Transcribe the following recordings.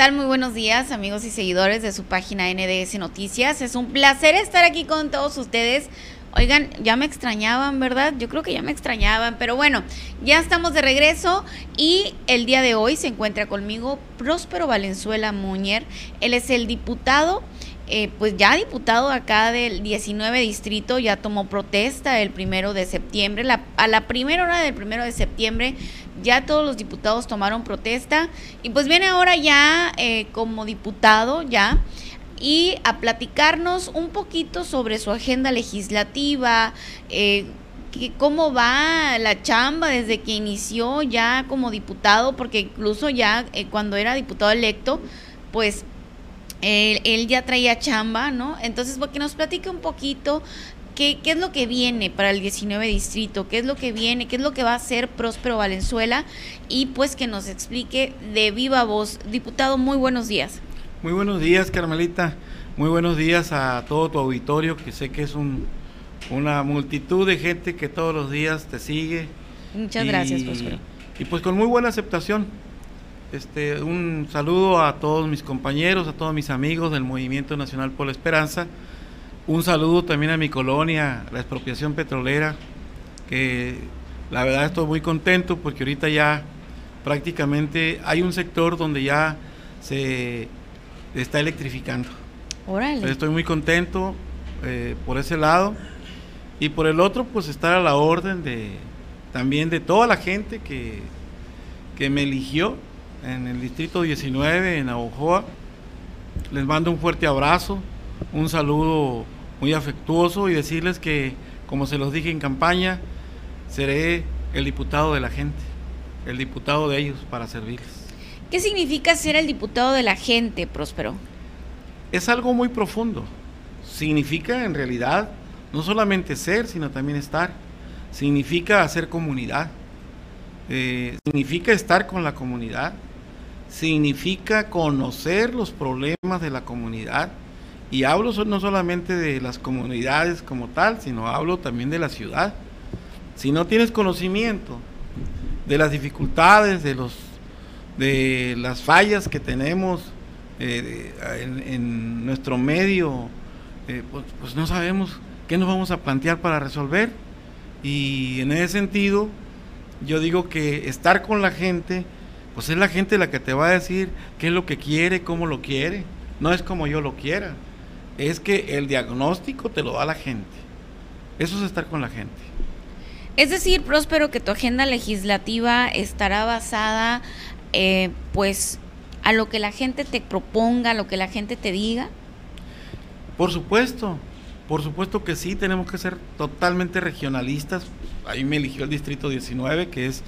tal? Muy buenos días, amigos y seguidores de su página NDS Noticias. Es un placer estar aquí con todos ustedes. Oigan, ya me extrañaban, ¿verdad? Yo creo que ya me extrañaban, pero bueno, ya estamos de regreso y el día de hoy se encuentra conmigo Próspero Valenzuela Muñer. Él es el diputado eh, pues ya diputado acá del 19 distrito, ya tomó protesta el primero de septiembre. a la primera hora del primero de septiembre ya todos los diputados tomaron protesta y pues viene ahora ya eh, como diputado ya y a platicarnos un poquito sobre su agenda legislativa, eh, cómo va la chamba desde que inició ya como diputado, porque incluso ya cuando era diputado electo, pues él, ya traía chamba, ¿no? Entonces, que nos platique un poquito qué, qué es lo que viene para el 19 distrito, qué es lo que viene, qué es lo que va a hacer Próspero Valenzuela y pues que nos explique de viva voz. Diputado, muy buenos días. Muy buenos días, Carmelita. Muy buenos días a todo tu auditorio, que sé que es un, una multitud de gente que todos los días te sigue. Muchas gracias, Próspero. Y pues con muy buena aceptación. Este, un saludo a todos mis compañeros, a todos mis amigos del Movimiento Nacional por la Esperanza. Un saludo también a mi colonia, la expropiación petrolera, que la verdad estoy muy contento porque ahorita ya prácticamente hay un sector donde ya se está electrificando. Estoy muy contento eh, por ese lado y por el otro pues estar a la orden de también de toda la gente que, que me eligió en el distrito 19, en Abojoa. Les mando un fuerte abrazo, un saludo muy afectuoso y decirles que, como se los dije en campaña, seré el diputado de la gente, el diputado de ellos para servirles. ¿Qué significa ser el diputado de la gente, Próspero? Es algo muy profundo. Significa en realidad no solamente ser, sino también estar. Significa hacer comunidad. Eh, significa estar con la comunidad significa conocer los problemas de la comunidad. Y hablo no solamente de las comunidades como tal, sino hablo también de la ciudad. Si no tienes conocimiento de las dificultades, de, los, de las fallas que tenemos eh, en, nuestro medio, eh, pues, pues no sabemos qué nos vamos a plantear para resolver. Y en ese sentido, yo digo que estar con la gente, pues es la gente la que te va a decir qué es lo que quiere, cómo lo quiere. No es como yo lo quiera. Es que el diagnóstico te lo da la gente. Eso es estar con la gente. Es decir, Próspero, que tu agenda legislativa estará basada, eh, pues, a lo que la gente te proponga, a lo que la gente te diga. Por supuesto, por supuesto que sí, tenemos que ser totalmente regionalistas. Ahí me eligió el Distrito 19, que es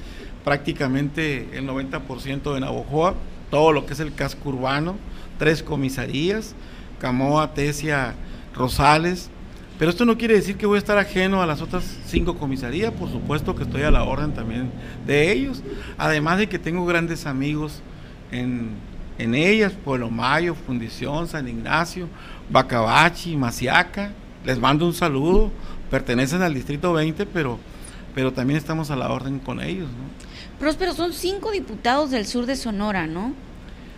prácticamente el 90% de Navojoa, todo lo que es el casco urbano, tres comisarías, Camoa, Tesia, Rosales. Pero esto no quiere decir que voy a estar ajeno a las otras cinco comisarías, por supuesto que estoy a la orden también de ellos, además de que tengo grandes amigos en, en ellas, Pueblo Mayo, Fundición, San Ignacio, Bacabachi, Maciaca, les mando un saludo, pertenecen al Distrito 20, pero, pero también estamos a la orden con ellos. ¿no? Próspero, son cinco diputados del sur de Sonora, ¿no?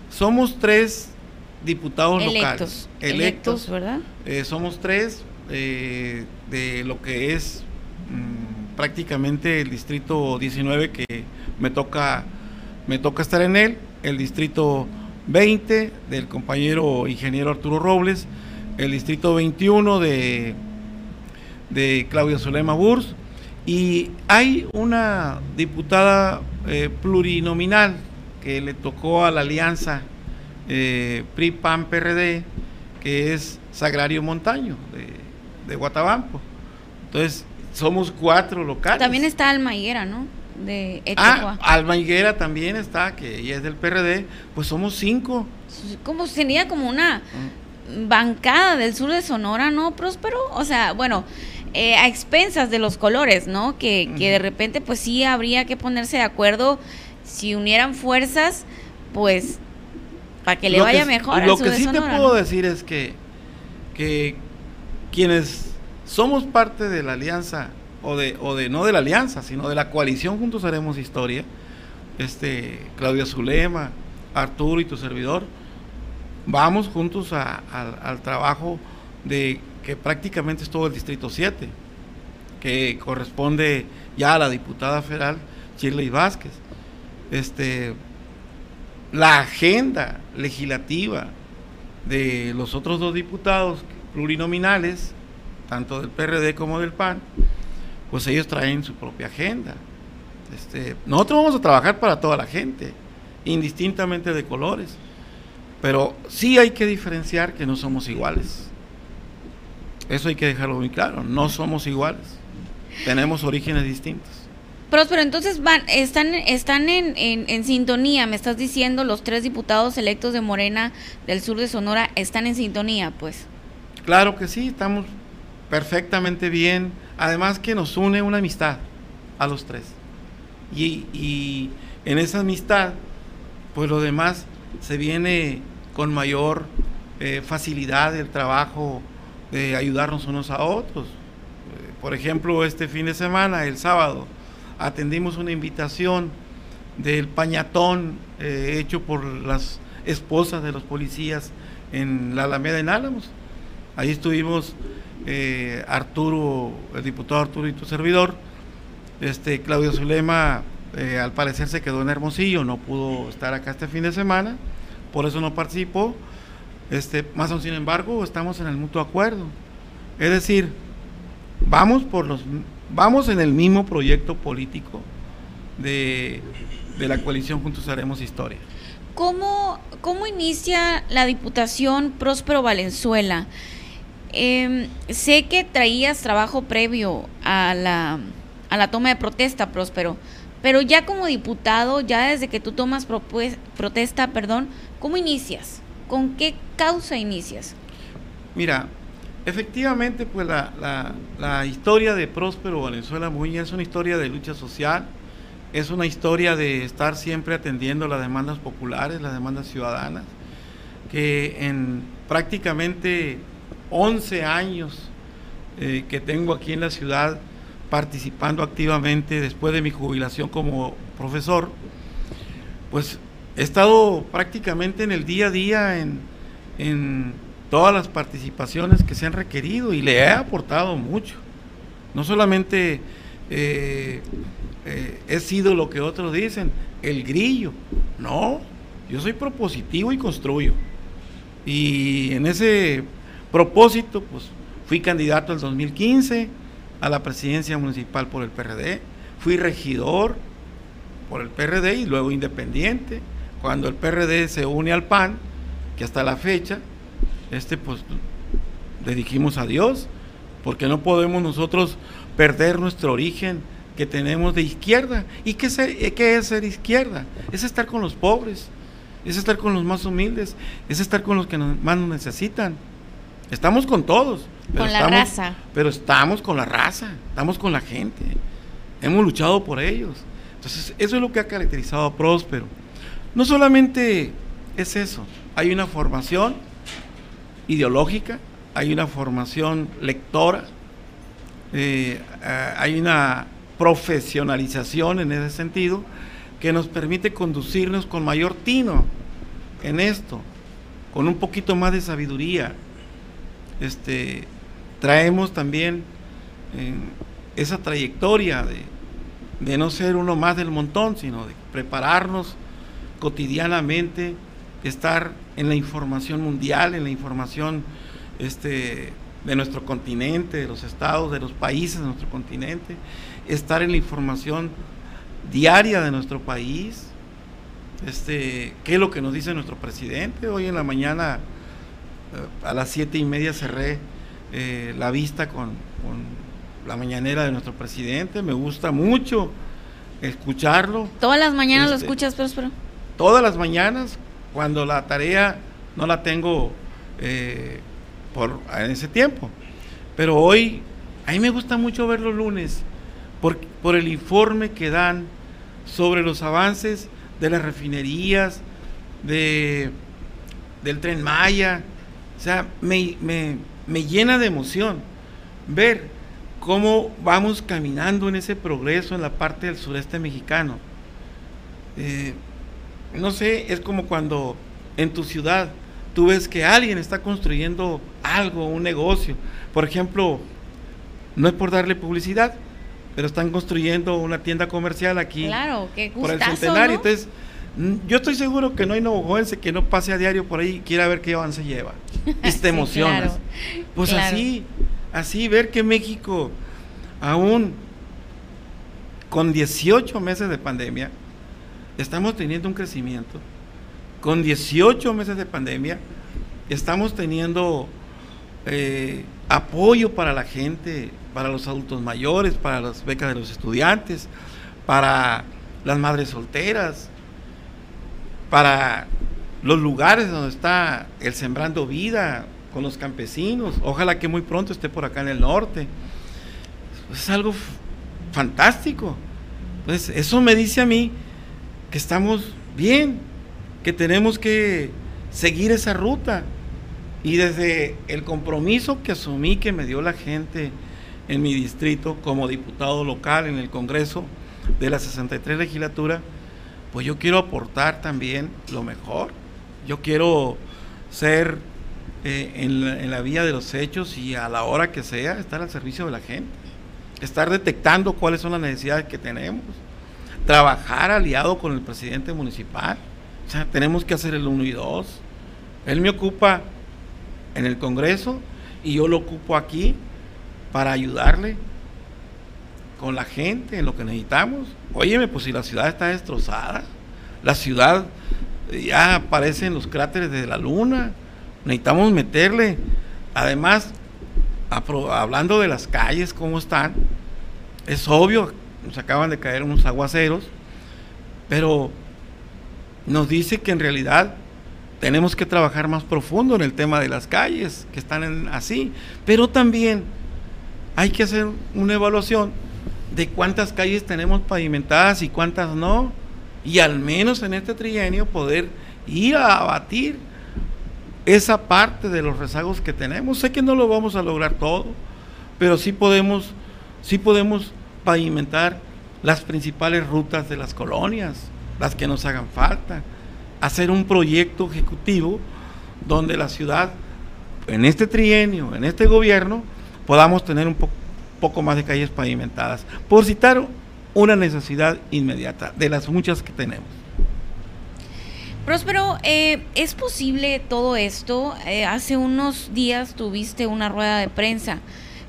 Somos tres diputados electos, locales. Electos, ¿verdad? Eh, somos tres eh, de lo que es mm, prácticamente el distrito 19 que me toca, me toca estar en él, el distrito 20 del compañero ingeniero Arturo Robles, el distrito 21 de, de Claudia Solema Burs, y hay una diputada eh, plurinominal que le tocó a la alianza eh, PRI-PAN-PRD, que es Sagrario Montaño, de, Guatabampo. Entonces, somos cuatro locales. También está Alma Higuera, ¿no? De ah, Alma Higuera también está, que ella es del PRD, pues somos cinco. Como sería como una mm. bancada del sur de Sonora, ¿no, Próspero? O sea, bueno, eh, a expensas de los colores, ¿no? Que, de repente pues sí habría que ponerse de acuerdo si unieran fuerzas, pues para que le vaya mejor. Lo que sí te puedo decir es que, que quienes somos parte de la alianza, o de, o de no de la alianza, sino de la coalición Juntos Haremos Historia, este Claudia Zulema, Arturo y tu servidor, vamos juntos al trabajo de que prácticamente es todo el Distrito 7, que corresponde ya a la diputada federal Shirley Vázquez. Este, la agenda legislativa de los otros dos diputados plurinominales, tanto del PRD como del PAN, pues ellos traen su propia agenda. Este, nosotros vamos a trabajar para toda la gente, indistintamente de colores, pero sí hay que diferenciar que no somos iguales. Eso hay que dejarlo muy claro, no somos iguales, tenemos orígenes distintos. Próspero, entonces van, están, están en, en, sintonía, me estás diciendo, los tres diputados electos de Morena del sur de Sonora están en sintonía, pues. Claro que sí, estamos perfectamente bien, además que nos une una amistad a los tres. Y, y en esa amistad, pues lo demás se viene con mayor eh, facilidad el trabajo de ayudarnos unos a otros. Eh, por ejemplo, este fin de semana, el sábado, atendimos una invitación del pañatón eh, hecho por las esposas de los policías en la Alameda en Álamos. Ahí estuvimos eh, Arturo, el diputado Arturo y tu servidor. Este, Claudio Zulema eh, al parecer se quedó en Hermosillo, no pudo estar acá este fin de semana, por eso no participó. Este, más aún sin embargo, estamos en el mutuo acuerdo. Es decir, vamos por los vamos en el mismo proyecto político de, la coalición Juntos Haremos Historia. ¿Cómo, ¿Cómo inicia la Diputación Próspero Valenzuela? Em, sé que traías trabajo previo a la, a la toma de protesta, Próspero, pero ya como diputado, ya desde que tú tomas protesta, perdón, ¿cómo inicias? ¿Con qué causa inicias? Mira, Efectivamente, pues la, historia de Próspero Valenzuela Muña es una historia de lucha social, es una historia de estar siempre atendiendo las demandas populares, las demandas ciudadanas, que en prácticamente 11 años eh, que tengo aquí en la ciudad participando activamente después de mi jubilación como profesor, pues he estado prácticamente en el día a día en todas las participaciones que se han requerido y le he aportado mucho. No solamente eh, eh, he sido lo que otros dicen, el grillo, no, yo soy propositivo y construyo. Y en ese propósito, pues fui candidato el 2015 a la presidencia municipal por el PRD, fui regidor por el PRD y luego independiente. Cuando el PRD se une al PAN, que hasta la fecha este pues le dijimos adiós, porque no podemos nosotros perder nuestro origen que tenemos de izquierda. ¿Y qué, qué es ser izquierda? Es estar con los pobres, es estar con los más humildes, es estar con los que más nos necesitan. Estamos con todos. con la raza. Pero estamos con la raza, estamos con la gente. Hemos luchado por ellos. Entonces, eso es lo que ha caracterizado a Próspero. No solamente es eso, hay una formación ideológica, hay una formación lectora, eh, hay una profesionalización en ese sentido que nos permite conducirnos con mayor tino en esto, con un poquito más de sabiduría. Este, traemos también eh, esa trayectoria de no ser uno más del montón, sino de prepararnos cotidianamente, estar en la información mundial, en la información este, de nuestro continente, de los estados, de los países de nuestro continente, estar en la información diaria de nuestro país, este, qué es lo que nos dice nuestro presidente. Hoy en la mañana eh, a las siete y media cerré eh, la vista con, la mañanera de nuestro presidente. Me gusta mucho escucharlo. ¿Todas las mañanas lo este, escuchas, Próspero? Todas las mañanas cuando la tarea no la tengo eh, por, en ese tiempo. Pero hoy, a mí me gusta mucho ver los lunes por, por el informe que dan sobre los avances de las refinerías, de, del tren Maya. O sea, me, llena de emoción ver cómo vamos caminando en ese progreso en la parte del sureste mexicano. Eh, no sé, es como cuando en tu ciudad tú ves que alguien está construyendo algo, un negocio. Por ejemplo, no es por darle publicidad, pero están construyendo una tienda comercial aquí claro, qué por el centenario. Entonces, yo estoy seguro que no hay novojovense que no pase a diario por ahí y quiera ver qué avance lleva. Y te emocionas. pues así, así, ver que México, aún con 18 meses de pandemia, estamos teniendo un crecimiento. Con 18 meses de pandemia, estamos teniendo eh, apoyo para la gente, para los adultos mayores, para las becas de los estudiantes, para las madres solteras, para los lugares donde está el Sembrando Vida con los campesinos. Ojalá que muy pronto esté por acá en el norte. Es algo fantástico. Pues eso me dice a mí que estamos bien, que tenemos que seguir esa ruta. Y desde el compromiso que asumí que me dio la gente en mi distrito como diputado local en el Congreso de la 63 legislatura, pues yo quiero aportar también lo mejor. Yo quiero ser eh, en, la, vía de los hechos y a la hora que sea estar al servicio de la gente. Estar detectando cuáles son las necesidades que tenemos. Trabajar aliado con el presidente municipal. O sea, tenemos que hacer el 1 y 2. Él me ocupa en el Congreso y yo lo ocupo aquí para ayudarle con la gente en lo que necesitamos. Óyeme, pues si la ciudad está destrozada, la ciudad ya aparece en los cráteres de la luna, necesitamos meterle, además, hablando de las calles, cómo están, es obvio, nos acaban de caer unos aguaceros, pero nos dice que en realidad tenemos que trabajar más profundo en el tema de las calles, que están así, pero también hay que hacer una evaluación de cuántas calles tenemos pavimentadas y cuántas no, y al menos en este trienio poder ir a abatir esa parte de los rezagos que tenemos. Sé que no lo vamos a lograr todo, pero sí podemos, sí podemos pavimentar las principales rutas de las colonias, las que nos hagan falta hacer un proyecto ejecutivo donde la ciudad, en este trienio, en este gobierno, podamos tener un poco más de calles pavimentadas. Por citar una necesidad inmediata de las muchas que tenemos. Próspero, eh, ¿es posible todo esto? Eh, hace unos días tuviste una rueda de prensa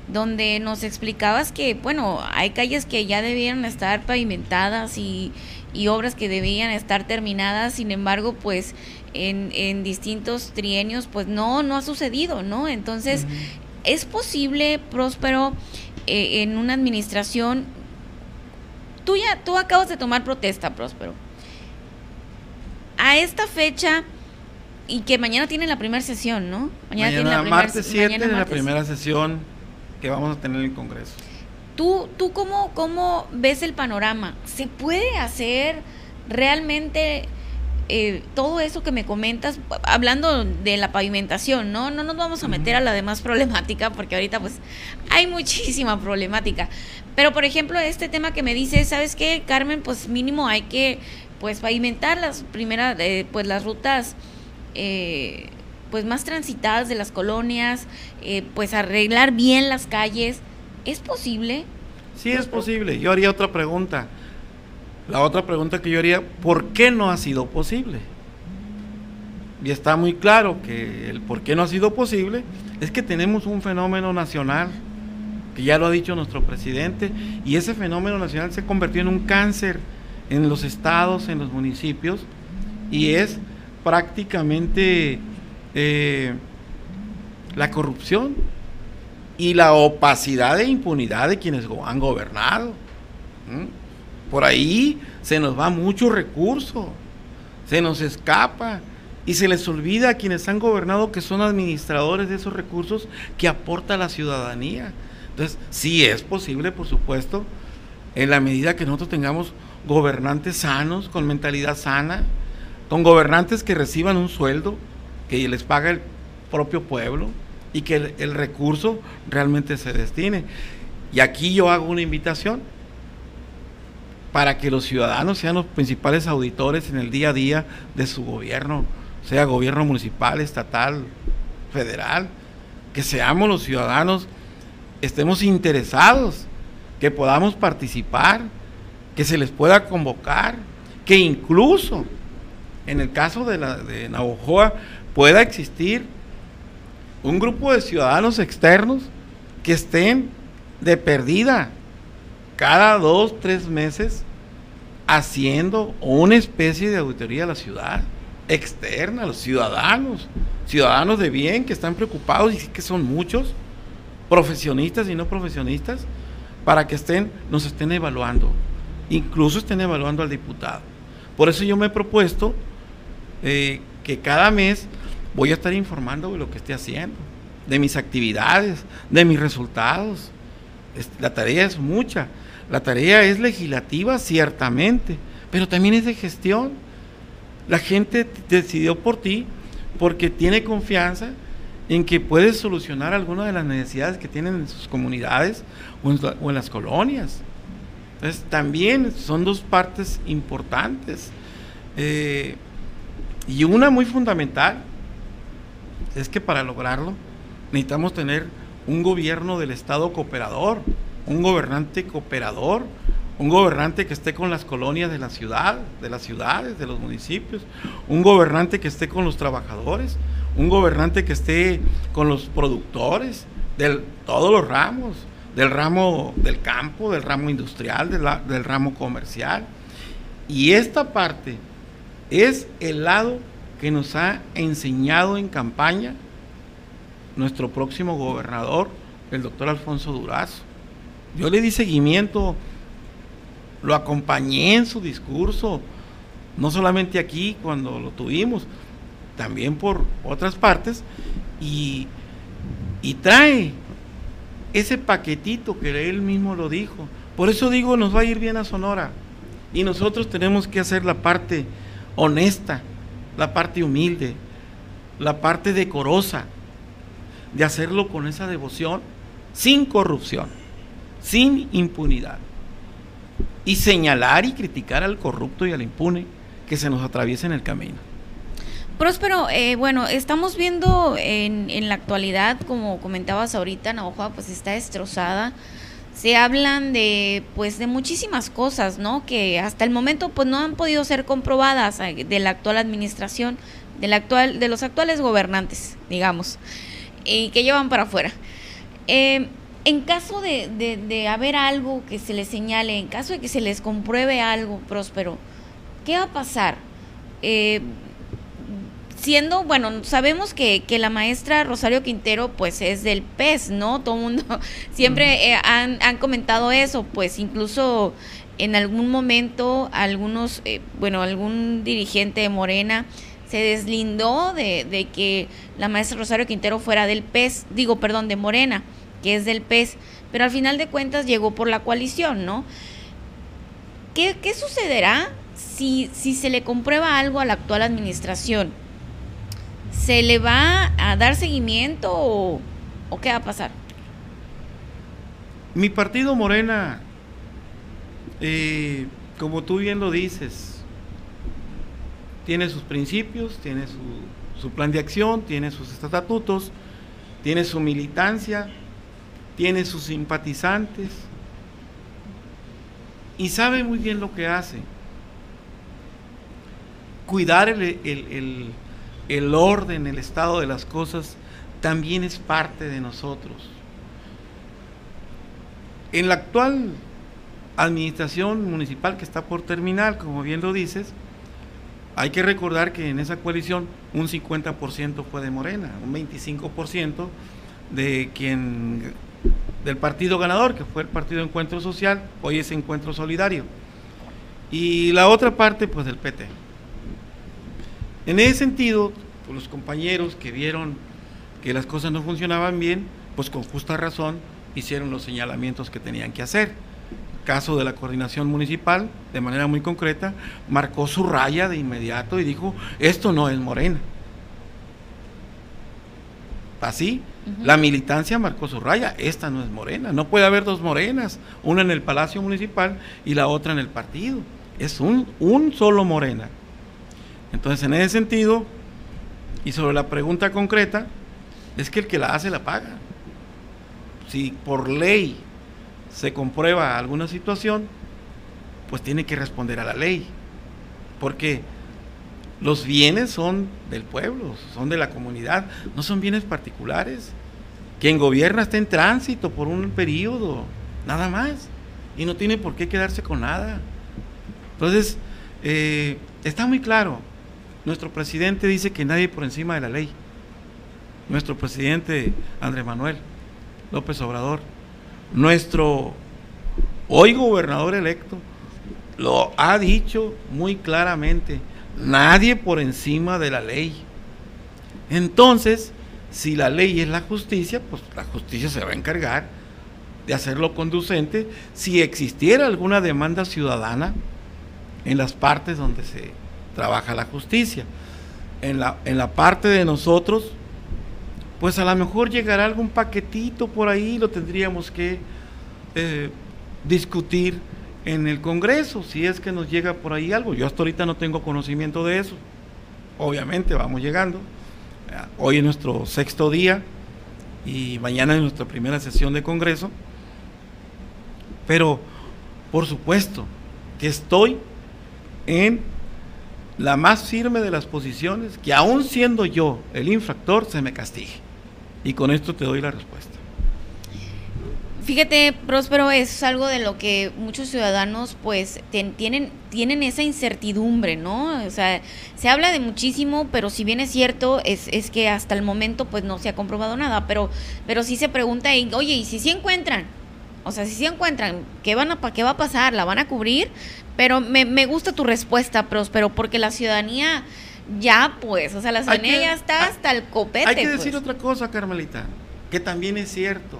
donde nos explicabas que, bueno, hay calles que ya debieron estar pavimentadas y, y obras que debían estar terminadas, sin embargo, pues en, en distintos trienios, pues no, no ha sucedido, ¿no? Entonces, ¿es posible, Próspero, eh, en una administración, tú ya, tú acabas de tomar protesta, Próspero, a esta fecha y que mañana tiene la primera sesión, ¿no? Mañana, la primera, martes 7 la primera sesión que vamos a tener en el Congreso. ¿Tú, tú cómo, cómo ves el panorama? ¿Se puede hacer realmente eh, todo eso que me comentas, hablando de la pavimentación, ¿no? No nos vamos a meter a la demás problemática, porque ahorita pues hay muchísima problemática. Pero por ejemplo, este tema que me dices, ¿sabes qué, Carmen? Pues mínimo hay que pues pavimentar las primeras, eh, pues las rutas eh, pues más transitadas de las colonias, pues arreglar bien las calles ¿Es posible? Sí, es posible. Yo haría otra pregunta. La otra pregunta que yo haría, ¿por qué no ha sido posible? Y está muy claro que el por qué no ha sido posible es que tenemos un fenómeno nacional, que ya lo ha dicho nuestro presidente, y ese fenómeno nacional se convirtió en un cáncer en los estados, en los municipios, y es prácticamente eh, la corrupción y la opacidad e impunidad de quienes han gobernado. Por ahí se nos va mucho recurso, se nos escapa y se les olvida a quienes han gobernado que son administradores de esos recursos que aporta la ciudadanía. Entonces, sí es posible, por supuesto, en la medida que nosotros tengamos gobernantes sanos, con mentalidad sana, con gobernantes que reciban un sueldo que les paga el propio pueblo, y que el, recurso realmente se destine. Y aquí yo hago una invitación para que los ciudadanos sean los principales auditores en el día a día de su gobierno. sea gobierno municipal, estatal, federal, que seamos los ciudadanos, estemos interesados, que podamos participar, que se les pueda convocar, que incluso en el caso de, la, de Navojoa pueda existir un grupo de ciudadanos externos que estén de perdida cada dos, tres meses haciendo una especie de auditoría a la ciudad externa, a los ciudadanos, ciudadanos de bien que están preocupados y que son muchos, profesionistas y no profesionistas, para que estén, nos estén evaluando, incluso estén evaluando al diputado. Por eso yo me he propuesto eh, que cada mes voy a estar informando de lo que esté haciendo, de mis actividades, de mis resultados. La tarea es mucha. La tarea es legislativa, ciertamente, pero también es de gestión. La gente decidió por ti porque tiene confianza en que puedes solucionar algunas de las necesidades que tienen en sus comunidades o en, las colonias. Entonces, también son dos partes importantes. Eh, y una muy fundamental es que para lograrlo necesitamos tener un gobierno del Estado cooperador, un gobernante cooperador, un gobernante que esté con las colonias de la ciudad, de las ciudades, de los municipios, un gobernante que esté con los trabajadores, un gobernante que esté con los productores de todos los ramos, del ramo del campo, del ramo industrial, del ramo comercial. Y esta parte es el lado que nos ha enseñado en campaña nuestro próximo gobernador, el doctor Alfonso Durazo. Yo le di seguimiento, lo acompañé en su discurso, no solamente aquí cuando lo tuvimos, también por otras partes, y, y trae ese paquetito que él mismo lo dijo. Por eso digo, nos va a ir bien a Sonora. Y nosotros tenemos que hacer la parte honesta, la parte humilde, la parte decorosa, de hacerlo con esa devoción, sin corrupción, sin impunidad. Y señalar y criticar al corrupto y al impune que se nos atraviesa en el camino. Próspero, eh, bueno, estamos viendo en, en, la actualidad, como comentabas ahorita, Navajo pues está destrozada se hablan de pues de muchísimas cosas, ¿no? Que hasta el momento pues no han podido ser comprobadas eh, de la actual administración, de la actual, de los actuales gobernantes, digamos, y que llevan para afuera. Eh, en caso de, de, haber algo que se les señale, en caso de que se les compruebe algo próspero, ¿qué va a pasar? Eh, siendo, bueno, sabemos que, que, la maestra Rosario Quintero pues es del PES, ¿no? Todo el mundo siempre eh, han, han, comentado eso, pues incluso en algún momento algunos, eh, bueno, algún dirigente de Morena se deslindó de, de, que la maestra Rosario Quintero fuera del PES, digo, perdón, de Morena, que es del PES, pero al final de cuentas llegó por la coalición, ¿no? ¿Qué, qué sucederá si, si se le comprueba algo a la actual administración? ¿Se le va a dar seguimiento o, qué va a pasar? Mi partido Morena, eh, como tú bien lo dices, tiene sus principios, tiene su, plan de acción, tiene sus estatutos, tiene su militancia, tiene sus simpatizantes y sabe muy bien lo que hace. Cuidar el orden, el estado de las cosas, también es parte de nosotros. En la actual administración municipal que está por terminar, como bien lo dices, hay que recordar que en esa coalición un 50% fue de Morena, un 25% de quien del partido ganador, que fue el Partido Encuentro Social, hoy es Encuentro Solidario. Y la otra parte, pues del PT. En ese sentido, pues, los compañeros que vieron que las cosas no funcionaban bien, pues con justa razón hicieron los señalamientos que tenían que hacer. caso de la coordinación municipal, de manera muy concreta, marcó su raya de inmediato y dijo, esto no es Morena. Así, la militancia marcó su raya, esta no es Morena, no puede haber dos Morenas, una en el Palacio Municipal y la otra en el partido. Es un, un solo Morena. Entonces, en ese sentido, Y sobre la pregunta concreta, es que el que la hace la paga. Si por ley se comprueba alguna situación, pues tiene que responder a la ley. Porque los bienes son del pueblo, son de la comunidad, no son bienes particulares. Quien gobierna está en tránsito por un periodo, nada más. Y no tiene por qué quedarse con nada. Entonces, eh, está muy claro. Nuestro presidente dice que nadie por encima de la ley. Nuestro presidente Andrés Manuel López Obrador. Nuestro hoy gobernador electo lo ha dicho muy claramente. Nadie por encima de la ley. Entonces, si la ley es la justicia, pues la justicia se va a encargar de hacerlo conducente si existiera alguna demanda ciudadana en las partes donde se trabaja la justicia. En la, en la parte de nosotros, pues a lo mejor llegará algún paquetito por ahí, lo tendríamos que eh, discutir en el Congreso, si es que nos llega por ahí algo. Yo hasta ahorita no tengo conocimiento de eso. Obviamente vamos llegando. Hoy es nuestro sexto día y mañana es nuestra primera sesión de Congreso. Pero, por supuesto, que estoy en la más firme de las posiciones, que aún siendo yo el infractor, se me castigue. Y con esto te doy la respuesta. Fíjate, Próspero, es algo de lo que muchos ciudadanos pues tienen, tienen esa incertidumbre, ¿no? O sea, se habla de muchísimo, pero si bien es cierto, es, es que hasta el momento pues no se ha comprobado nada, pero, pero sí se pregunta, oye, ¿y si sí encuentran? O sea, si sí encuentran, ¿qué, van a, ¿qué va a pasar? ¿La van a cubrir? Pero me, me gusta tu respuesta, Próspero, porque la ciudadanía ya pues, o sea, la ciudadanía ya está hasta el copete. Hay que pues. decir otra cosa, Carmelita, que también es cierto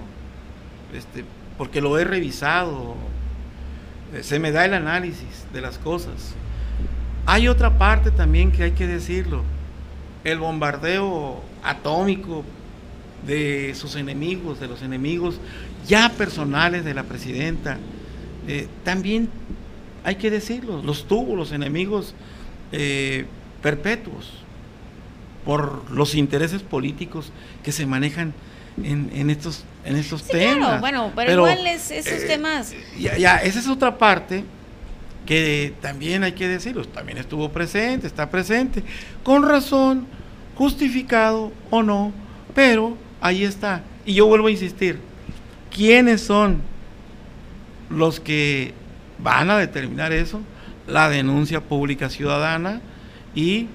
este, porque lo he revisado, eh, se me da el análisis de las cosas. Hay otra parte también que hay que decirlo, el bombardeo atómico de sus enemigos, de los enemigos ya personales de la presidenta, eh, también hay que decirlo, los tuvo los enemigos eh, perpetuos por los intereses políticos que se manejan en, estos, en estos temas. bueno, pero, igual es, esos eh, temas. Ya, ya, esa es otra parte que también hay que decirlo, también estuvo presente, está presente, con razón, justificado o no, pero ahí está. Y yo vuelvo a insistir, ¿quiénes son los que van a determinar eso? La denuncia pública ciudadana y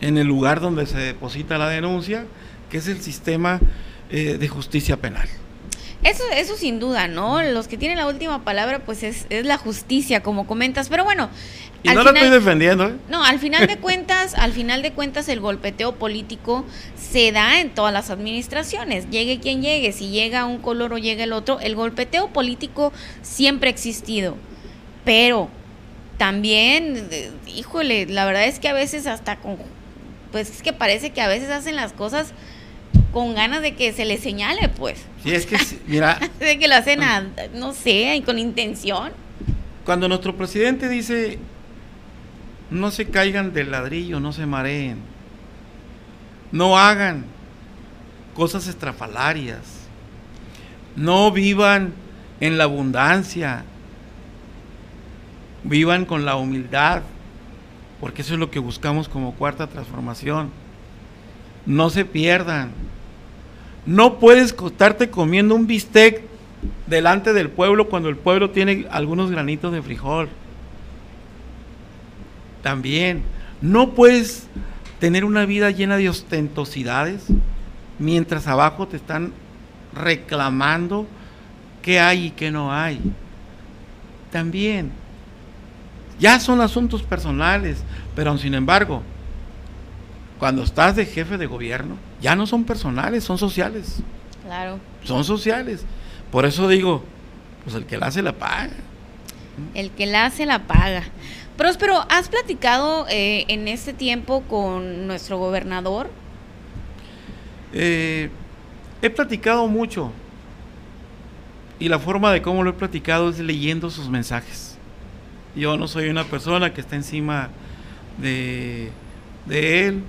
en el lugar donde se deposita la denuncia, que es el sistema eh, de justicia penal. Eso, eso sin duda, ¿no? Los que tienen la última palabra, pues es, la justicia, como comentas. Pero bueno. Y no lo estoy defendiendo. ¿eh? No, al final de cuentas, al final de cuentas, el golpeteo político se da en todas las administraciones. Llegue quien llegue, si llega un color o llega el otro, el golpeteo político siempre ha existido. Pero también, híjole, la verdad es que a veces hasta con, pues es que parece que a veces hacen las cosas con ganas de que se le señale, pues. Sí, es que, mira. de que lo hacen, no sé, y con intención. Cuando nuestro presidente dice, no se caigan del ladrillo, no se mareen, no hagan cosas estrafalarias, no vivan en la abundancia, vivan con la humildad, porque eso es lo que buscamos como cuarta transformación. No se pierdan, no puedes estarte comiendo un bistec delante del pueblo cuando el pueblo tiene algunos granitos de frijol. También, no puedes tener una vida llena de ostentosidades mientras abajo te están reclamando qué hay y qué no hay. También, ya son asuntos personales, pero sin embargo, cuando estás de jefe de gobierno, ya no son personales, son sociales. Claro. Son sociales. Por eso digo, pues el que la hace la paga. El que la hace la paga. Próspero, ¿has platicado eh, en este tiempo con nuestro gobernador? Eh, he platicado mucho. Y la forma de cómo lo he platicado es leyendo sus mensajes. Yo no soy una persona que está encima de, de él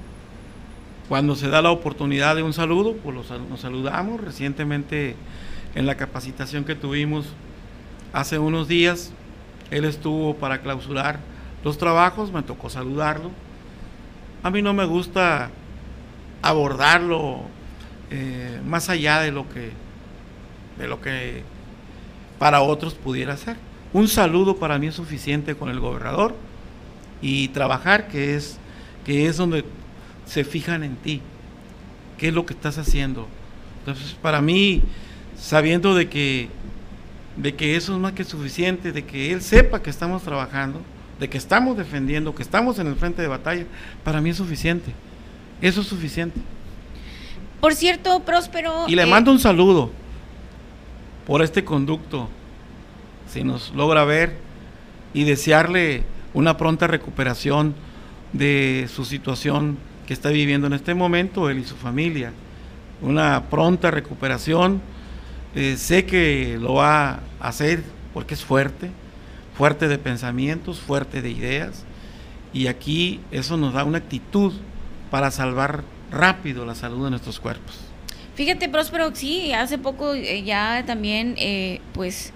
Cuando se da la oportunidad de un saludo, pues nos saludamos. Recientemente en la capacitación que tuvimos hace unos días, él estuvo para clausurar los trabajos, me tocó saludarlo. A mí no me gusta abordarlo eh, más allá de lo que de lo que para otros pudiera ser. Un saludo para mí es suficiente con el gobernador y trabajar que es que es donde se fijan en ti, qué es lo que estás haciendo. Entonces, para mí sabiendo de que de que eso es más que suficiente, de que él sepa que estamos trabajando, de que estamos defendiendo, que estamos en el frente de batalla, para mí es suficiente. Eso es suficiente. Por cierto, Próspero. Y le eh, mando un saludo por este conducto, si nos logra ver, y desearle una pronta recuperación de su situación que está viviendo en este momento, él y su familia. Una pronta recuperación. Eh, sé que lo va a hacer porque es fuerte, fuerte de pensamientos, fuerte de ideas, y aquí eso nos da una actitud para salvar rápido la salud de nuestros cuerpos. Fíjate, Próspero, sí, hace poco eh, ya también, eh, pues,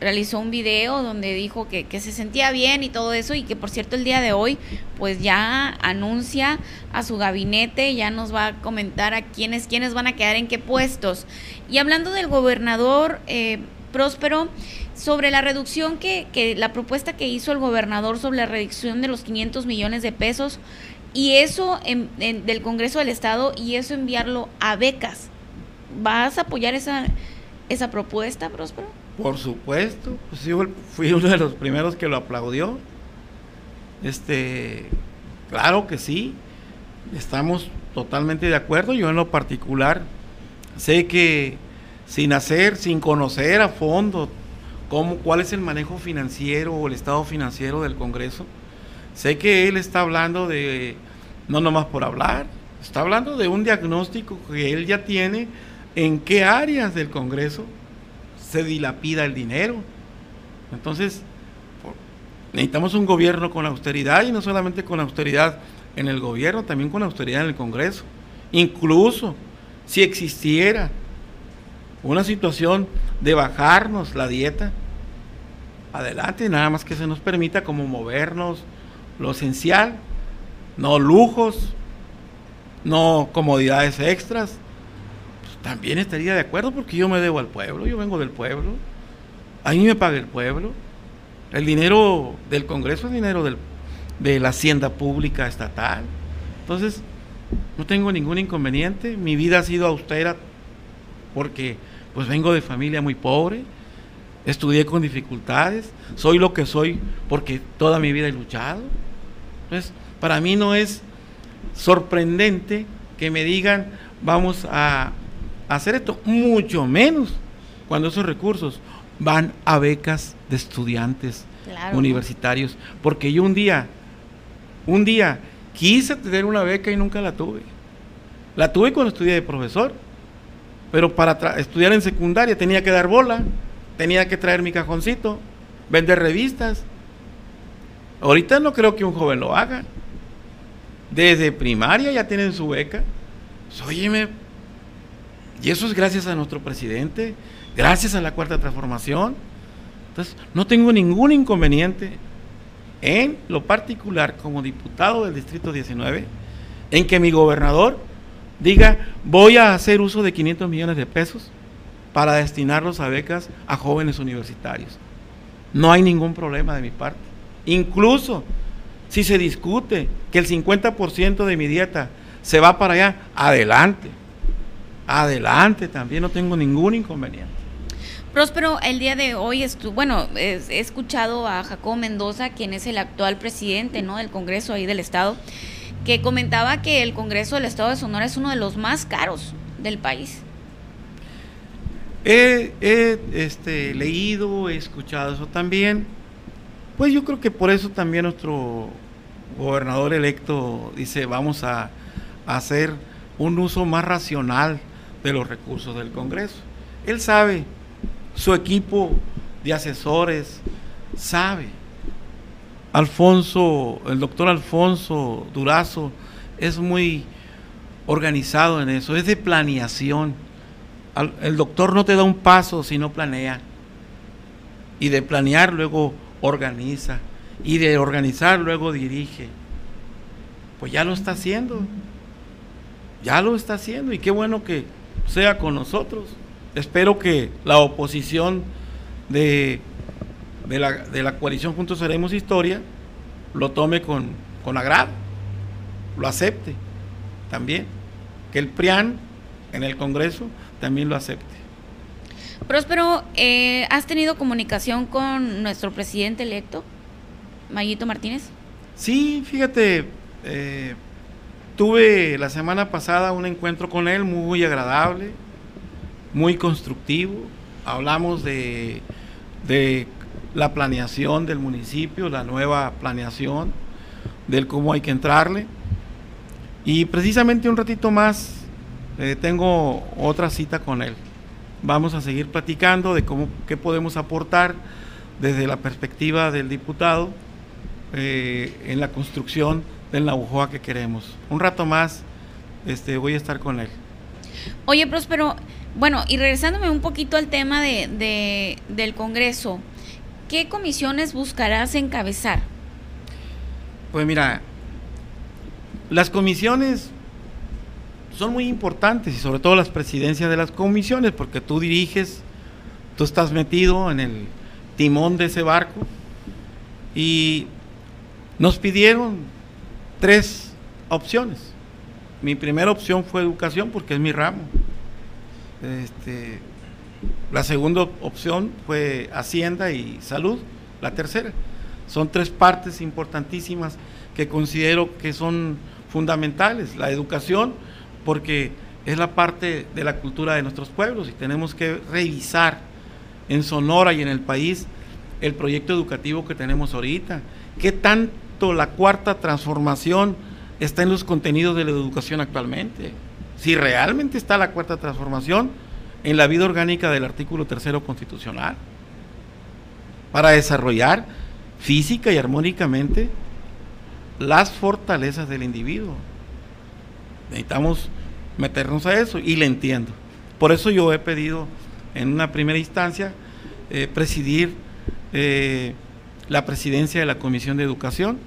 realizó un video donde dijo que, que, se sentía bien y todo eso y que por cierto el día de hoy pues ya anuncia a su gabinete, ya nos va a comentar a quiénes, quiénes van a quedar en qué puestos. Y hablando del gobernador eh, Próspero, sobre la reducción que, que, la propuesta que hizo el gobernador sobre la reducción de los 500 millones de pesos y eso en, del Congreso del Estado y eso enviarlo a becas. ¿Vas a apoyar esa, esa propuesta, Próspero? Por supuesto, pues yo fui uno de los primeros que lo aplaudió. Este, claro que sí, estamos totalmente de acuerdo. Yo en lo particular sé que sin hacer, sin conocer a fondo cuál es el manejo financiero o el estado financiero del Congreso, sé que él está hablando de, no nomás por hablar, está hablando de un diagnóstico que él ya tiene en qué áreas del Congreso se dilapida el dinero. Entonces, necesitamos un gobierno con austeridad y no solamente con austeridad en el gobierno, también con austeridad en el Congreso. Incluso si existiera una situación de bajarnos la dieta, adelante, nada más que se nos permita como movernos lo esencial, no lujos, no comodidades extras, también estaría de acuerdo porque yo me debo al pueblo, yo vengo del pueblo, a mí me paga el pueblo, el dinero del Congreso es dinero de la hacienda pública estatal, entonces no tengo ningún inconveniente, mi vida ha sido austera porque pues vengo de familia muy pobre, estudié con dificultades, soy lo que soy porque toda mi vida he luchado, entonces para mí no es sorprendente que me digan vamos a hacer esto, mucho menos cuando esos recursos van a becas de estudiantes universitarios. Porque yo un día, un día quise tener una beca y nunca la tuve. La tuve cuando estudié de profesor, pero para estudiar en secundaria tenía que dar bola, tenía que traer mi cajoncito, vender revistas. Ahorita no creo que un joven lo haga. Desde primaria ya tienen su beca. Pues, óyeme, y eso es gracias a nuestro presidente, gracias a la cuarta transformación. Entonces, no tengo ningún inconveniente en lo particular como diputado del Distrito 19, en que mi gobernador diga, voy a hacer uso de 500 millones de pesos para destinarlos a becas a jóvenes universitarios. No hay ningún problema de mi parte. Incluso si se discute que el 50% de mi dieta se va para allá, adelante adelante también, no tengo ningún inconveniente. Próspero, el día de hoy, bueno, he escuchado a Jacobo Mendoza, quien es el actual presidente ¿no? del Congreso ahí del Estado, que comentaba que el Congreso del Estado de Sonora es uno de los más caros del país. He, este, leído, he escuchado eso también. Pues yo creo que por eso también nuestro gobernador electo dice, vamos a hacer un uso más racional de los recursos del Congreso. Él sabe, su equipo de asesores sabe. Alfonso, el doctor Alfonso Durazo es muy, organizado en eso, es de planeación. el doctor no te da un paso si no planea. Y de planear luego organiza. Y de organizar luego dirige. Pues ya lo está haciendo. Ya lo está haciendo. Y qué bueno que sea con nosotros. Espero que la oposición de, de, la, de la coalición Juntos Haremos Historia lo tome con, con agrado, lo acepte también. Que el PRIAN en el Congreso también lo acepte. Próspero, eh, ¿has tenido comunicación con nuestro presidente electo, Mayito Martínez? Sí, fíjate, eh, tuve la semana pasada un encuentro con él muy agradable, muy constructivo. Hablamos de, de la planeación del municipio, la nueva planeación, del cómo hay que entrarle. Y precisamente un ratito más eh, tengo otra cita con él. Vamos a seguir platicando de cómo qué podemos aportar desde la perspectiva del diputado eh, en la construcción del Naujoa que queremos. Un rato más este, voy a estar con él. Oye, Próspero, bueno, y regresándome un poquito al tema de, del Congreso, ¿qué comisiones buscarás encabezar? Pues mira, las comisiones son muy importantes y sobre todo las presidencias de las comisiones, porque tú diriges, tú estás metido en el timón de ese barco y nos pidieron tres opciones. Mi primera opción fue educación porque es mi ramo. Este, la segunda opción fue hacienda y salud. La tercera. Son tres partes importantísimas que considero que son fundamentales. La educación, porque es la parte de la cultura de nuestros pueblos y tenemos que revisar en Sonora y en el país el proyecto educativo que tenemos ahorita. ¿Qué tanto la cuarta transformación está en los contenidos de la educación actualmente? Si realmente está la cuarta transformación en la vida orgánica del artículo tercero constitucional, para desarrollar física y armónicamente las fortalezas del individuo. Necesitamos meternos a eso y le entiendo. Por eso yo he pedido en una primera instancia eh, presidir eh, la presidencia de la Comisión de Educación.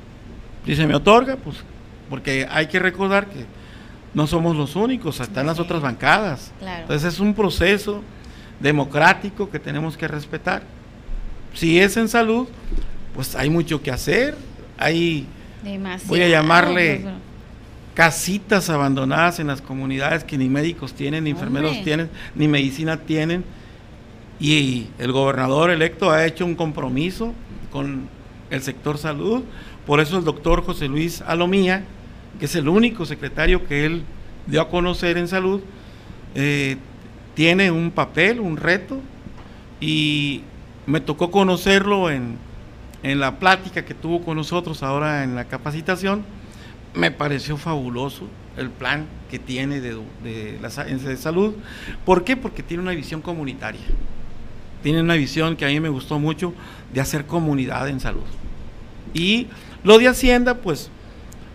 Si se me otorga, pues porque hay que recordar que no somos los únicos, están las otras bancadas. Entonces es un proceso democrático que tenemos que respetar. Si es en salud, pues hay mucho que hacer, hay, voy a llamarle casitas abandonadas en las comunidades que ni médicos tienen, ni enfermeros tienen, ni medicina tienen. Y el gobernador electo ha hecho un compromiso con el sector salud. Por eso el doctor José Luis Alomía, que es el único secretario que él dio a conocer en salud, eh, tiene un papel, un reto, y me tocó conocerlo en, en la plática que tuvo con nosotros ahora en la capacitación me pareció fabuloso el plan que tiene de, de, la, de salud. ¿Por qué? Porque tiene una visión comunitaria. Tiene una visión que a mí me gustó mucho de hacer comunidad en salud. Y lo de Hacienda, pues,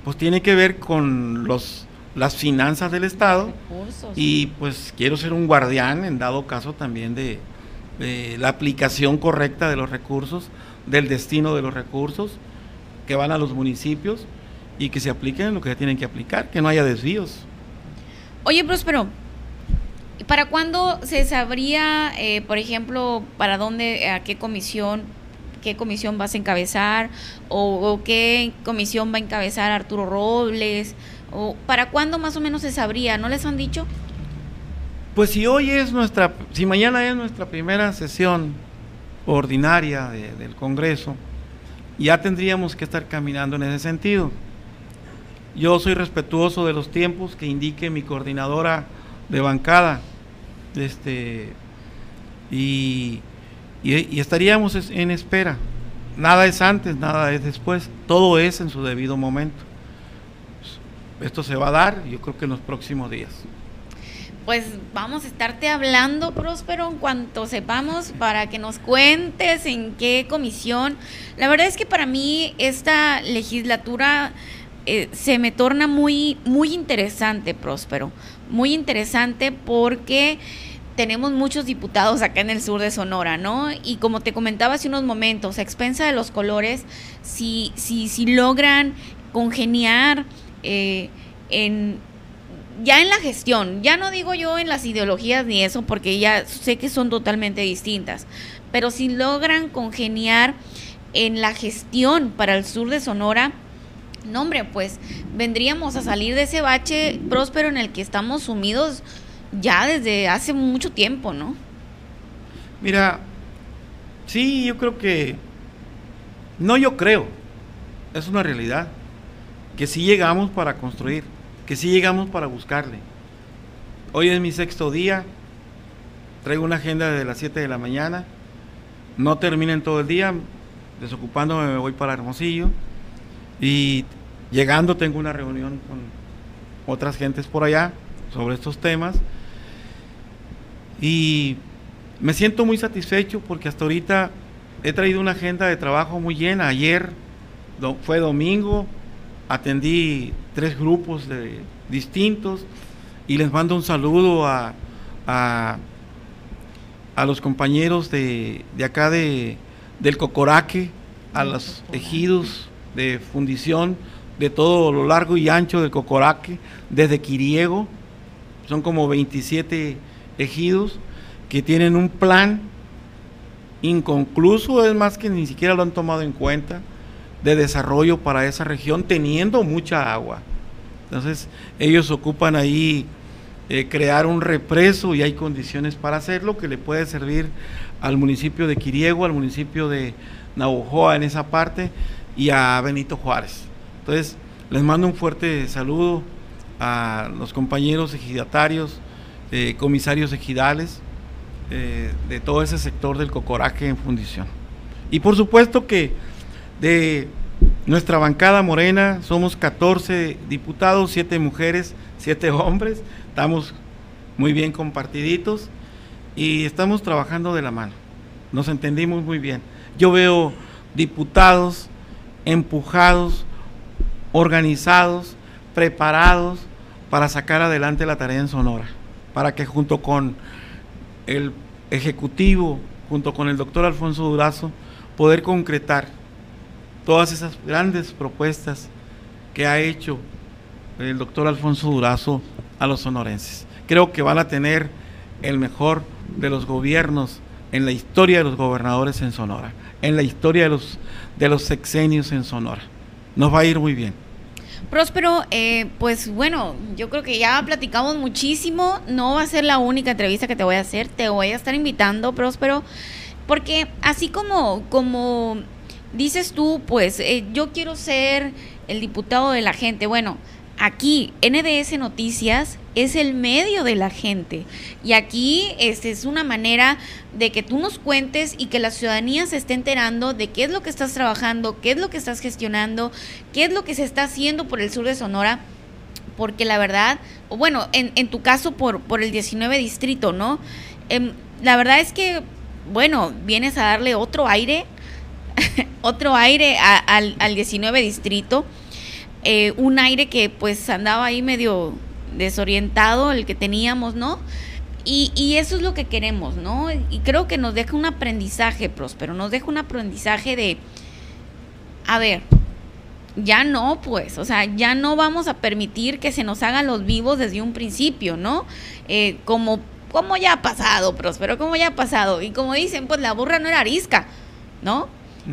pues tiene que ver con los, las finanzas del Estado. Y pues quiero ser un guardián, en dado caso también de, de la aplicación correcta de los recursos, del destino de los recursos que van a los municipios y que se apliquen lo que tienen que aplicar, que no haya desvíos. Oye, Próspero, ¿para cuándo se sabría, eh, por ejemplo, para dónde, a qué comisión, qué comisión vas a encabezar o, qué comisión va a encabezar Arturo Robles? O, ¿Para cuándo más o menos se sabría? ¿No les han dicho? Pues si hoy es nuestra, si mañana es nuestra primera sesión ordinaria del Congreso, ya tendríamos que estar caminando en ese sentido. Yo soy respetuoso de los tiempos que indique mi coordinadora de bancada. Este, y, estaríamos en espera. Nada es antes, nada es después. Todo es en su debido momento. Esto se va a dar, yo creo que en los próximos días. Pues vamos a estarte hablando, Próspero, en cuanto sepamos, para que nos cuentes en qué comisión. La verdad es que para mí esta legislatura eh, se me torna muy, muy interesante, Próspero. Muy interesante porque tenemos muchos diputados acá en el sur de Sonora, ¿no? Y como te comentaba hace unos momentos, a expensa de los colores, si, si, si logran congeniar eh, en ya en la gestión, ya no digo yo en las ideologías ni eso, porque ya sé que son totalmente distintas, pero si logran congeniar en la gestión para el sur de Sonora, no hombre, pues vendríamos a salir de ese bache próspero en el que estamos sumidos ya desde hace mucho tiempo, ¿no? Mira, sí, yo creo que, no yo creo, es una realidad, que sí llegamos para construir, que sí llegamos para buscarle. Hoy es mi sexto día, traigo una agenda de las 7 de la mañana, no termino en todo el día, desocupándome me voy para Hermosillo y llegando tengo una reunión con otras gentes por allá sobre estos temas y me siento muy satisfecho porque hasta ahorita he traído una agenda de trabajo muy llena. Ayer fue domingo, atendí tres grupos de, distintos y les mando un saludo a, a, los compañeros de, de acá de, del Cocoraque, a los ejidos de fundición de todo lo largo y ancho del Cocoraque, desde Quiriego, son como 27 ejidos que tienen un plan inconcluso, es más que ni siquiera lo han tomado en cuenta, de desarrollo para esa región, teniendo mucha agua. Entonces, ellos ocupan ahí eh, crear un represo y hay condiciones para hacerlo que le puede servir al municipio de Quiriego, al municipio de Navojoa en esa parte y a Benito Juárez. Entonces, les mando un fuerte saludo a los compañeros ejidatarios, comisarios ejidales eh, de todo ese sector del cocoraje en fundición. Y por supuesto que de nuestra bancada morena somos 14 diputados, 7 mujeres, 7 hombres, estamos muy bien compartiditos y estamos trabajando de la mano. Nos entendimos muy bien. Yo veo diputados empujados, organizados, preparados para sacar adelante la tarea en Sonora, para que junto con el Ejecutivo, junto con el doctor Alfonso Durazo, poder concretar todas esas grandes propuestas que ha hecho el doctor Alfonso Durazo a los sonorenses. Creo que van a tener el mejor de los gobiernos en la historia de los gobernadores en Sonora, en la historia de los, de los sexenios en Sonora. Nos va a ir muy bien. Próspero, eh, pues bueno, yo creo que ya platicamos muchísimo. No va a ser la única entrevista que te voy a hacer. Te voy a estar invitando, Próspero, porque así como, como dices tú, pues eh, yo quiero ser el diputado de la gente. Bueno, aquí NDS Noticias es el medio de la gente. Y aquí este, es una manera de que tú nos cuentes y que la ciudadanía se esté enterando de qué es lo que estás trabajando, qué es lo que estás gestionando, qué es lo que se está haciendo por el sur de Sonora, porque la verdad, o bueno, en, tu caso por, por el 19 distrito, ¿no? Em, la verdad es que, bueno, vienes a darle otro aire, otro aire al, al 19 distrito eh, un aire que pues andaba ahí medio desorientado, el que teníamos, ¿no? Y, eso es lo que queremos, ¿no? Y creo que nos deja un aprendizaje, Próspero, nos deja un aprendizaje de, a ver, ya no, pues, o sea, ya no vamos a permitir que se nos hagan los vivos desde un principio, ¿no? Eh, como, como ya ha pasado, Próspero, como ya ha pasado. Y como dicen, pues la burra no era arisca, ¿no?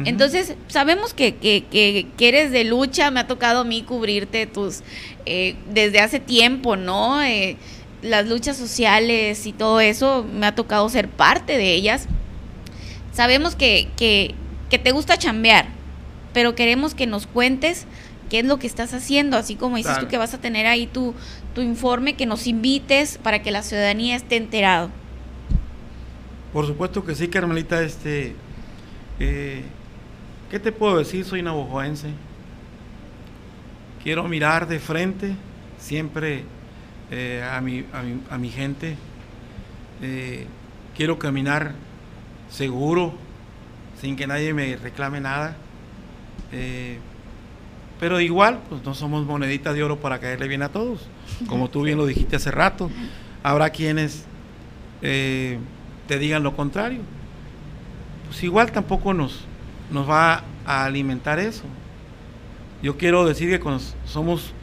Entonces, sabemos que, que, que, eres de lucha, me ha tocado a mí cubrirte tus, eh, desde hace tiempo, ¿no? Eh, las luchas sociales y todo eso, me ha tocado ser parte de ellas. Sabemos que, que, que te gusta chambear, pero queremos que nos cuentes qué es lo que estás haciendo, así como dices tú que vas a tener ahí tu, tu informe, que nos invites para que la ciudadanía esté enterado. Por supuesto que sí, Carmelita, este... Eh, ¿Qué te puedo decir? Soy navajoense. Quiero mirar de frente siempre eh, a, mi, a, mi, gente. Eh, quiero caminar seguro, sin que nadie me reclame nada. Eh, Pero igual, pues no somos moneditas de oro para caerle bien a todos. Como tú bien lo dijiste hace rato, habrá quienes te digan lo contrario. Pues igual tampoco nos, nos va a alimentar eso. Yo quiero decir que somos,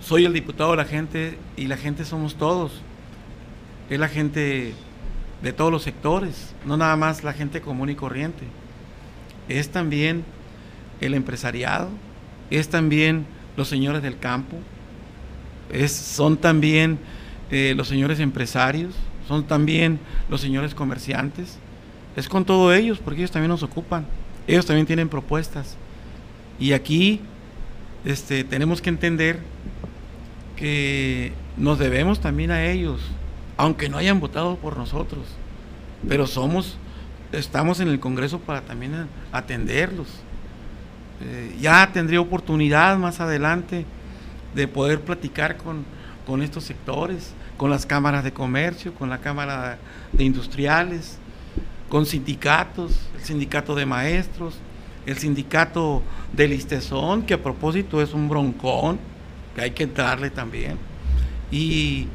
soy el diputado de la gente y la gente somos todos. Es la gente de todos los sectores, no nada más la gente común y corriente. Es también el empresariado, es también los señores del campo, es, son también eh, los señores empresarios, son también los señores comerciantes. Es con todos ellos, porque ellos también nos ocupan, ellos también tienen propuestas. Y aquí este, tenemos que entender que nos debemos también a ellos, aunque no hayan votado por nosotros, pero somos, estamos en el Congreso para también atenderlos. Eh, ya tendría oportunidad más adelante de poder platicar con, con estos sectores, con las cámaras de comercio, con la Cámara de Industriales, con sindicatos, el sindicato de maestros, el sindicato del Istezón, que a propósito es un broncón, que hay que darle también. Y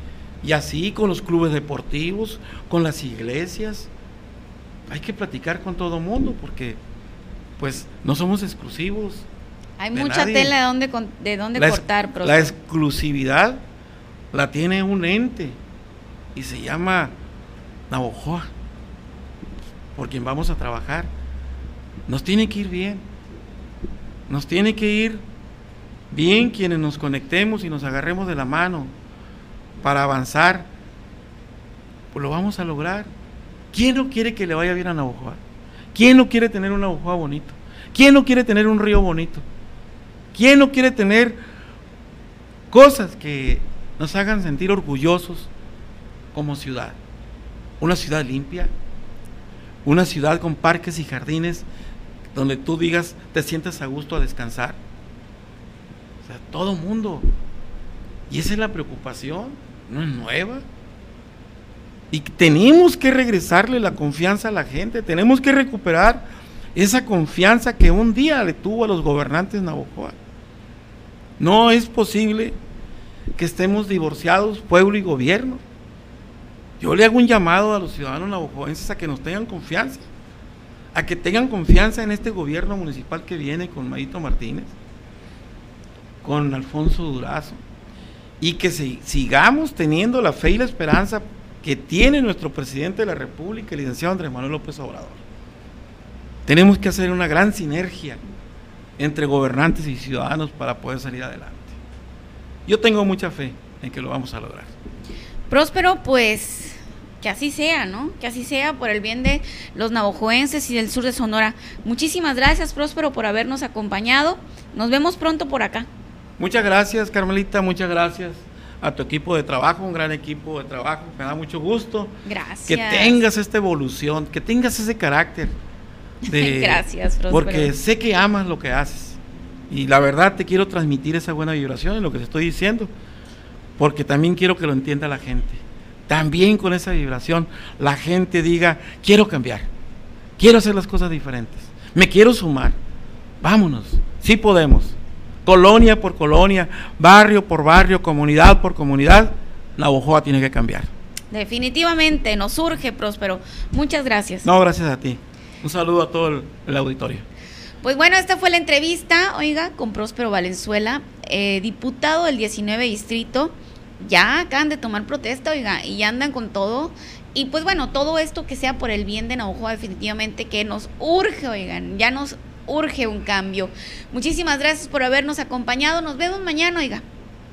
y así con los clubes deportivos, con las iglesias. Hay que platicar con todo mundo porque pues no somos exclusivos. Hay mucha tela de dónde, de dónde cortar. La exclusividad la tiene un ente y se llama Navojoa, por quien vamos a trabajar. Nos tiene que ir bien. Nos tiene que ir bien quienes nos conectemos y nos agarremos de la mano para avanzar, pues lo vamos a lograr. ¿Quién no quiere que le vaya bien a Navajoa? ¿Quién no quiere tener un Navajoa bonito? ¿Quién no quiere tener un río bonito? ¿Quién no quiere tener cosas que nos hagan sentir orgullosos como ciudad? Una ciudad limpia, una ciudad con parques y jardines donde tú digas, te sientes a gusto a descansar. O sea, todo mundo. Y esa es la preocupación no es nueva. Y tenemos que regresarle la confianza a la gente, tenemos que recuperar esa confianza que un día le tuvo a los gobernantes Navajoa. No es posible que estemos divorciados, pueblo y gobierno. Yo le hago un llamado a los ciudadanos navajoenses a que nos tengan confianza, a que tengan confianza en este gobierno municipal que viene con Mayito Martínez, con Alfonso Durazo, y que sigamos teniendo la fe y la esperanza que tiene nuestro presidente de la República, el licenciado Andrés Manuel López Obrador. Tenemos que hacer una gran sinergia entre gobernantes y ciudadanos para poder salir adelante. Yo tengo mucha fe en que lo vamos a lograr. Próspero, pues que así sea, ¿no? Que así sea por el bien de los navajoenses y del sur de Sonora. Muchísimas gracias, Próspero, por habernos acompañado. Nos vemos pronto por acá. Muchas gracias, Carmelita, muchas gracias a tu equipo de trabajo, un gran equipo de trabajo, me da mucho gusto. Gracias. Que tengas esta evolución, que tengas ese carácter. De, gracias, Porque sé que amas lo que haces. Y la verdad te quiero transmitir esa buena vibración en lo que te estoy diciendo, porque también quiero que lo entienda la gente. También con esa vibración la gente diga, quiero cambiar, quiero hacer las cosas diferentes, me quiero sumar, vámonos, sí podemos colonia por colonia, barrio por barrio, comunidad por comunidad, la Navojoa tiene que cambiar. Definitivamente, nos surge, Próspero. Muchas gracias. No, gracias a ti. Un saludo a todo el, auditorio. Pues bueno, esta fue la entrevista, oiga, con Próspero Valenzuela, eh, diputado del 19 distrito. Ya acaban de tomar protesta, oiga, y ya andan con todo. Y pues bueno, todo esto que sea por el bien de Navajoa, definitivamente que nos urge, oigan, ya nos urge un cambio. Muchísimas gracias por habernos acompañado. Nos vemos mañana, oiga.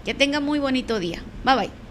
Que tenga muy bonito día. Bye bye.